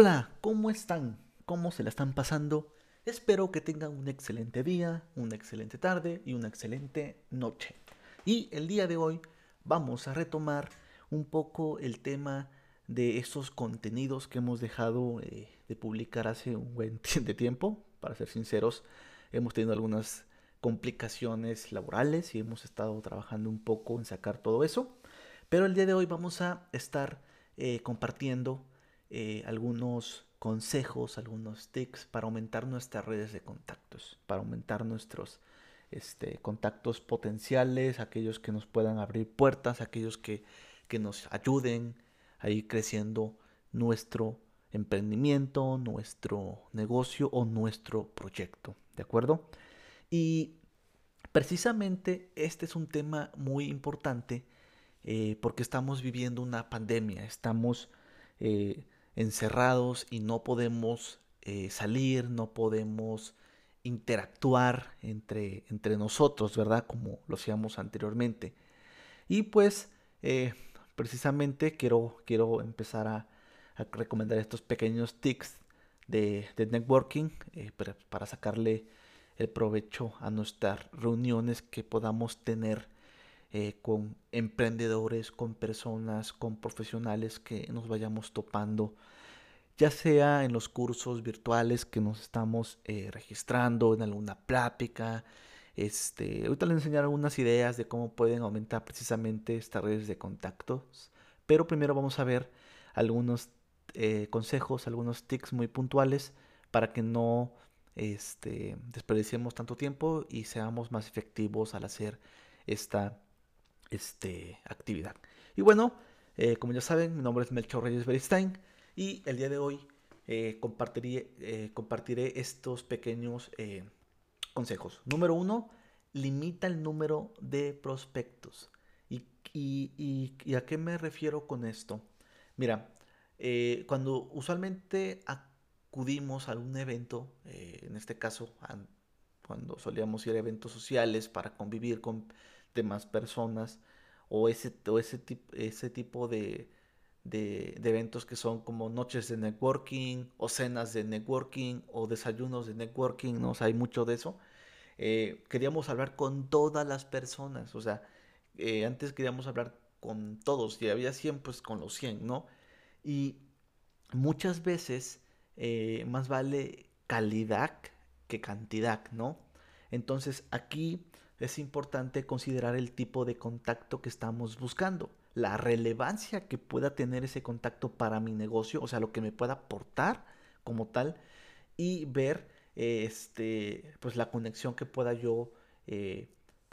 Hola, ¿cómo están? ¿Cómo se la están pasando? Espero que tengan un excelente día, una excelente tarde y una excelente noche. Y el día de hoy vamos a retomar un poco el tema de esos contenidos que hemos dejado eh, de publicar hace un buen de tiempo. Para ser sinceros, hemos tenido algunas complicaciones laborales y hemos estado trabajando un poco en sacar todo eso. Pero el día de hoy vamos a estar eh, compartiendo eh, algunos consejos, algunos tips para aumentar nuestras redes de contactos, para aumentar nuestros este, contactos potenciales, aquellos que nos puedan abrir puertas, aquellos que, que nos ayuden a ir creciendo nuestro emprendimiento, nuestro negocio o nuestro proyecto. ¿De acuerdo? Y precisamente este es un tema muy importante eh, porque estamos viviendo una pandemia, estamos eh, encerrados y no podemos eh, salir, no podemos interactuar entre, entre nosotros, ¿verdad? Como lo hacíamos anteriormente. Y pues precisamente quiero, quiero empezar a, recomendar estos pequeños tips de, networking para sacarle el provecho a nuestras reuniones que podamos tener eh, con emprendedores, con personas, con profesionales que nos vayamos topando, ya sea en los cursos virtuales que nos estamos eh, registrando, en alguna plática. Este, ahorita les enseñaré algunas ideas de cómo pueden aumentar precisamente estas redes de contactos, pero primero vamos a ver algunos eh, consejos, algunos tips muy puntuales para que no este, desperdiciemos tanto tiempo y seamos más efectivos al hacer esta este, actividad. Y bueno, eh, como ya saben, mi nombre es Melchor Reyes Beristain y el día de hoy eh, compartiré, eh, compartiré, estos pequeños consejos. Número uno, limita el número de prospectos. ¿Y, y, a qué me refiero con esto? Mira, cuando usualmente acudimos a un evento, en este caso, cuando solíamos ir a eventos sociales para convivir con más personas o ese, ese, ese tipo de, eventos que son como noches de networking o cenas de networking o desayunos de networking, ¿no? hay mucho de eso. Eh, queríamos hablar con todas las personas, o sea, eh, antes queríamos hablar con todos y había 100, pues con los 100, ¿no? Y muchas veces eh, más vale calidad que cantidad, ¿no? Entonces aquí es importante considerar el tipo de contacto que estamos buscando, la relevancia que pueda tener ese contacto para mi negocio, o sea, lo que me pueda aportar como tal, y ver este, pues la conexión que pueda yo eh,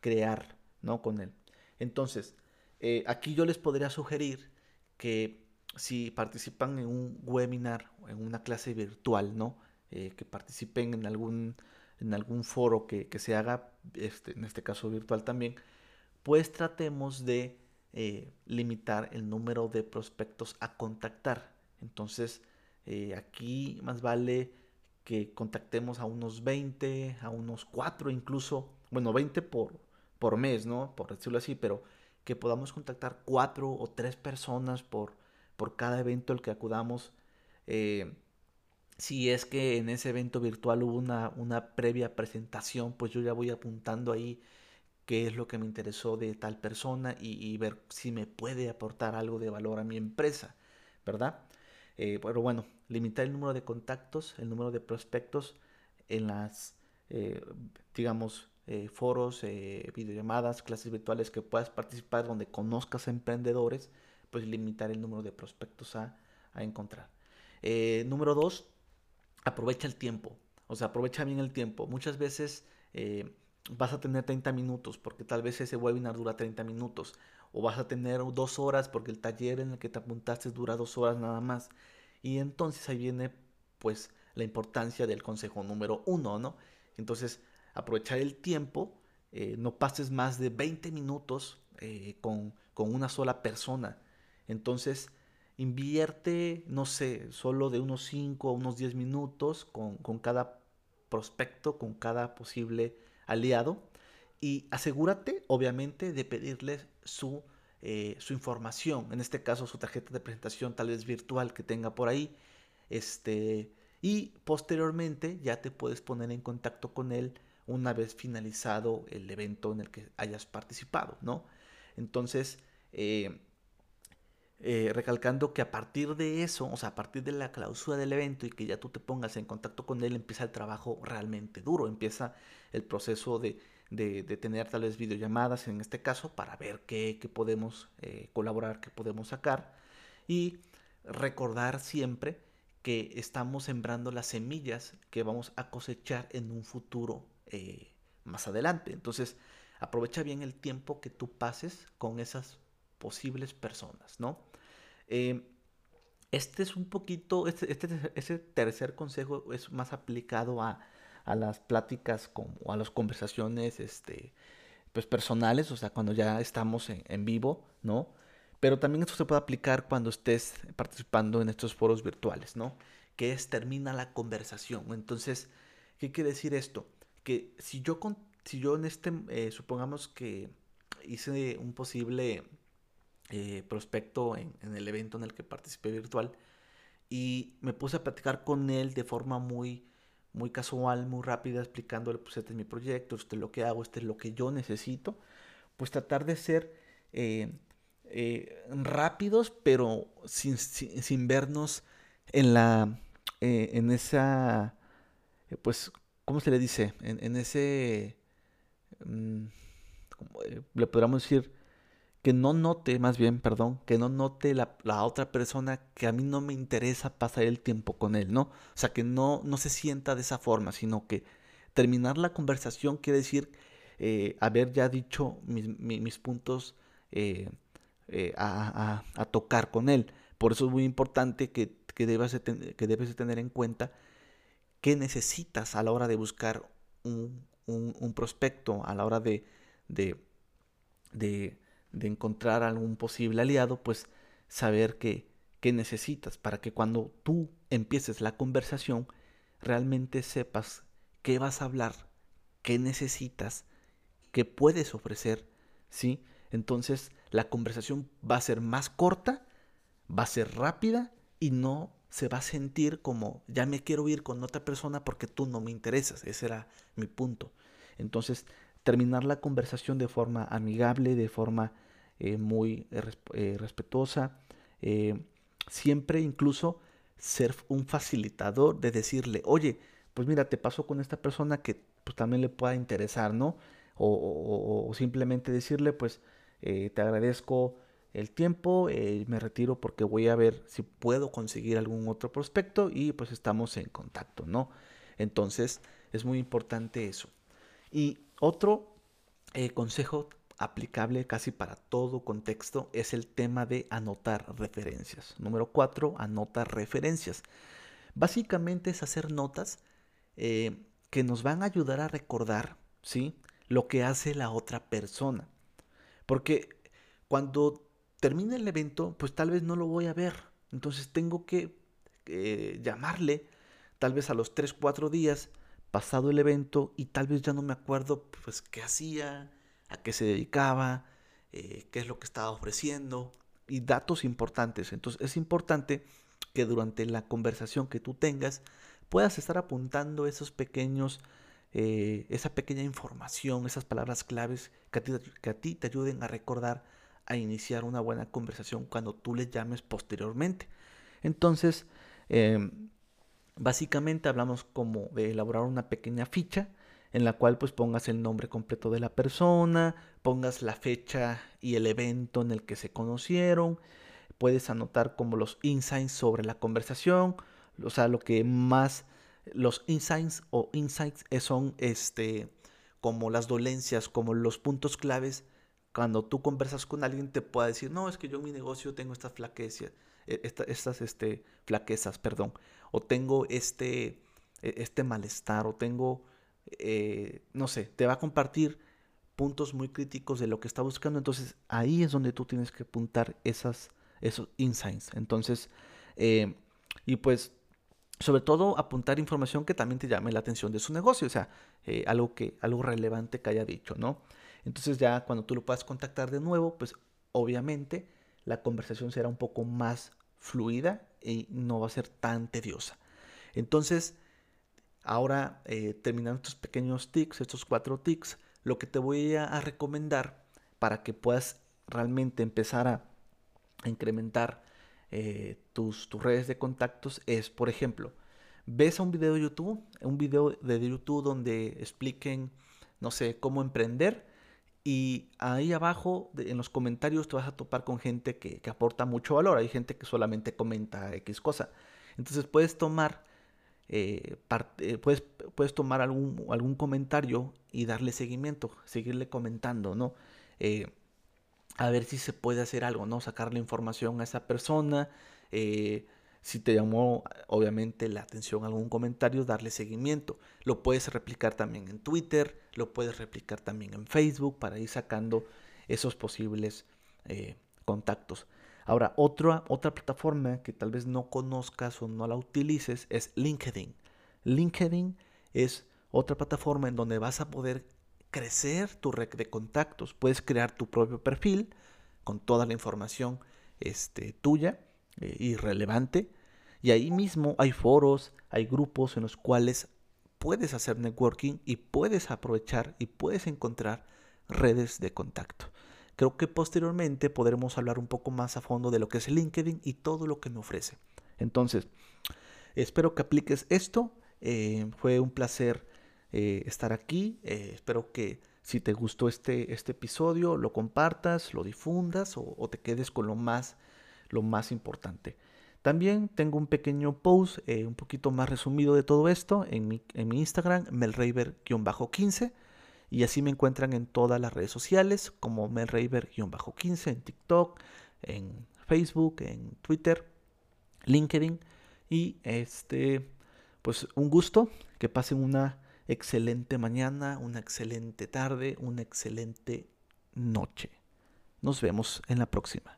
crear ¿no? con él. Entonces, eh, aquí yo les podría sugerir que si participan en un webinar en una clase virtual, ¿no? Eh, que participen en algún en algún foro que, se haga, este, en este caso virtual también, pues tratemos de eh, limitar el número de prospectos a contactar. Entonces, eh, aquí más vale que contactemos a unos 20, a unos 4 incluso, bueno, 20 por, por mes, ¿no? Por decirlo así, pero que podamos contactar 4 o 3 personas por, por cada evento al que acudamos. Eh, si es que en ese evento virtual hubo una, una previa presentación, pues yo ya voy apuntando ahí qué es lo que me interesó de tal persona y, ver si me puede aportar algo de valor a mi empresa, ¿verdad? Eh, pero bueno, limitar el número de contactos, el número de prospectos en las, eh, digamos, eh, foros, videollamadas, clases virtuales que puedas participar donde conozcas a emprendedores, pues limitar el número de prospectos a, a encontrar. número dos, aprovecha el tiempo. O sea, aprovecha bien el tiempo. Muchas veces eh, vas a tener 30 minutos porque tal vez ese webinar dura 30 minutos. O vas a tener dos horas porque el taller en el que te apuntaste dura dos horas nada más. Y entonces ahí viene pues la importancia del consejo número uno, ¿no? Entonces, aprovechar el tiempo, eh, no pases más de 20 minutos eh, con, con una sola persona. Entonces, invierte, no sé, solo de unos 5 a unos 10 minutos con, cada prospecto, con cada posible aliado y asegúrate, obviamente, de pedirles su, eh, su información, en este caso su tarjeta de presentación tal vez virtual que tenga por ahí Este, y posteriormente ya te puedes poner en contacto con él una vez finalizado el evento en el que hayas participado, ¿no? Entonces, eh, eh, recalcando que a partir de eso, o sea, a partir de la clausura del evento y que ya tú te pongas en contacto con él, empieza el trabajo realmente duro, empieza el proceso de, tener tal vez videollamadas en este caso para ver qué, podemos eh, colaborar, qué podemos sacar y recordar siempre que estamos sembrando las semillas que vamos a cosechar en un futuro eh, más adelante. Entonces, aprovecha bien el tiempo que tú pases con esas posibles personas, ¿no? Eh, este es un poquito, este, este, tercer consejo es más aplicado a, las pláticas o a las conversaciones este, pues personales, o sea, cuando ya estamos en, vivo, ¿no? Pero también esto se puede aplicar cuando estés participando en estos foros virtuales, ¿no? Que es termina la conversación. Entonces, ¿qué quiere decir esto? Que si yo, si yo en este, eh, supongamos que hice un posible eh, prospecto en, el evento en el que participé virtual y me puse a platicar con él de forma muy, muy casual, muy rápida, explicándole, pues este es mi proyecto, este es lo que hago, este es lo que yo necesito, pues tratar de ser eh, eh, rápidos, pero sin, sin, vernos en la, en esa, pues, ¿cómo se le dice? En, ese, mm, le podríamos decir, que no note, más bien, perdón, que no note la, otra persona que a mí no me interesa pasar el tiempo con él, ¿no? O sea, que no, no se sienta de esa forma, sino que terminar la conversación quiere decir eh, haber ya dicho mis, puntos eh, eh, a, tocar con él. Por eso es muy importante que, que, debes, de que debes de tener en cuenta qué necesitas a la hora de buscar un, un, prospecto, a la hora de, de, de de encontrar algún posible aliado, pues saber qué, necesitas para que cuando tú empieces la conversación realmente sepas qué vas a hablar, qué necesitas, qué puedes ofrecer, ¿sí? Entonces la conversación va a ser más corta, va a ser rápida y no se va a sentir como ya me quiero ir con otra persona porque tú no me interesas. Ese era mi punto. Entonces terminar la conversación de forma amigable, de forma eh, muy eh, eh, respetuosa, siempre incluso ser un facilitador de decirle, oye, pues mira, te pasó con esta persona que pues, también le pueda interesar, ¿no? O, simplemente decirle, pues te agradezco el tiempo, me retiro porque voy a ver si puedo conseguir algún otro prospecto y pues estamos en contacto, ¿no? Entonces es muy importante eso. Y otro eh, consejo aplicable casi para todo contexto es el tema de anotar referencias. Número 4, anota referencias. Básicamente es hacer notas eh, que nos van a ayudar a recordar ¿sí? lo que hace la otra persona. Porque cuando termine el evento, pues tal vez no lo voy a ver. Entonces tengo que eh, llamarle tal vez a los 3, 4 días pasado el evento y tal vez ya no me acuerdo pues qué hacía, a qué se dedicaba, eh, qué es lo que estaba ofreciendo y datos importantes. Entonces es importante que durante la conversación que tú tengas puedas estar apuntando esos pequeños, eh, esa pequeña información, esas palabras claves que a, ti, te ayuden a recordar a iniciar una buena conversación cuando tú le llames posteriormente. Entonces, em, básicamente hablamos como de elaborar una pequeña ficha en la cual pues pongas el nombre completo de la persona, pongas la fecha y el evento en el que se conocieron, puedes anotar como los insights sobre la conversación, o sea, lo que más los insights o insights son este como las dolencias, como los puntos claves cuando tú conversas con alguien te pueda decir, "No, es que yo en mi negocio tengo estas flaquezas, e, estas este flaquezas, perdón, o tengo este e, este malestar o tengo eh, no sé, te va a compartir puntos muy críticos de lo que está buscando. Entonces ahí es donde tú tienes que apuntar esas, esos insights. Entonces, eh, y pues sobre todo apuntar información que también te llame la atención de su negocio, o sea, eh, algo, que, algo relevante que haya dicho, ¿no? Entonces ya cuando tú lo puedas contactar de nuevo, pues obviamente la conversación será un poco más fluida y no va a ser tan tediosa. Entonces, ahora eh, terminando estos pequeños tics, estos cuatro tics, lo que te voy a, recomendar para que puedas realmente empezar a, incrementar eh, tus, tus redes de contactos es, por ejemplo, ves un video de YouTube, un video de YouTube donde expliquen, no sé, cómo emprender y ahí abajo en los comentarios te vas a topar con gente que, aporta mucho valor, hay gente que solamente comenta X cosa. Entonces puedes tomar, eh, eh, puedes, puedes tomar algún, algún comentario y darle seguimiento, seguirle comentando, ¿no? Eh, a ver si se puede hacer algo, ¿no? Sacarle información a esa persona, si te llamó obviamente la atención algún comentario, darle seguimiento. Lo puedes replicar también en Twitter, lo puedes replicar también en Facebook para ir sacando esos posibles eh, contactos. Ahora, otra, otra plataforma que tal vez no conozcas o no la utilices es LinkedIn. LinkedIn es otra plataforma en donde vas a poder crecer tu red de contactos. Puedes crear tu propio perfil con toda la información este, tuya eh, irrelevante. Y ahí mismo hay foros, hay grupos en los cuales puedes hacer networking y puedes aprovechar y puedes encontrar redes de contacto. Creo que posteriormente podremos hablar un poco más a fondo de lo que es LinkedIn y todo lo que me ofrece. Entonces, espero que apliques esto. Eh, fue un placer eh, estar aquí. espero que si te gustó este, este episodio, lo compartas, lo difundas o te quedes con lo más lo más importante. También tengo un pequeño post eh, un poquito más resumido de todo esto en mi, en mi Instagram, melraver-15. Y así me encuentran en todas las redes sociales como melraver-15, en TikTok, en Facebook, en Twitter, LinkedIn. Y este, pues un gusto, que pasen una excelente mañana, una excelente tarde, una excelente noche. Nos vemos en la próxima.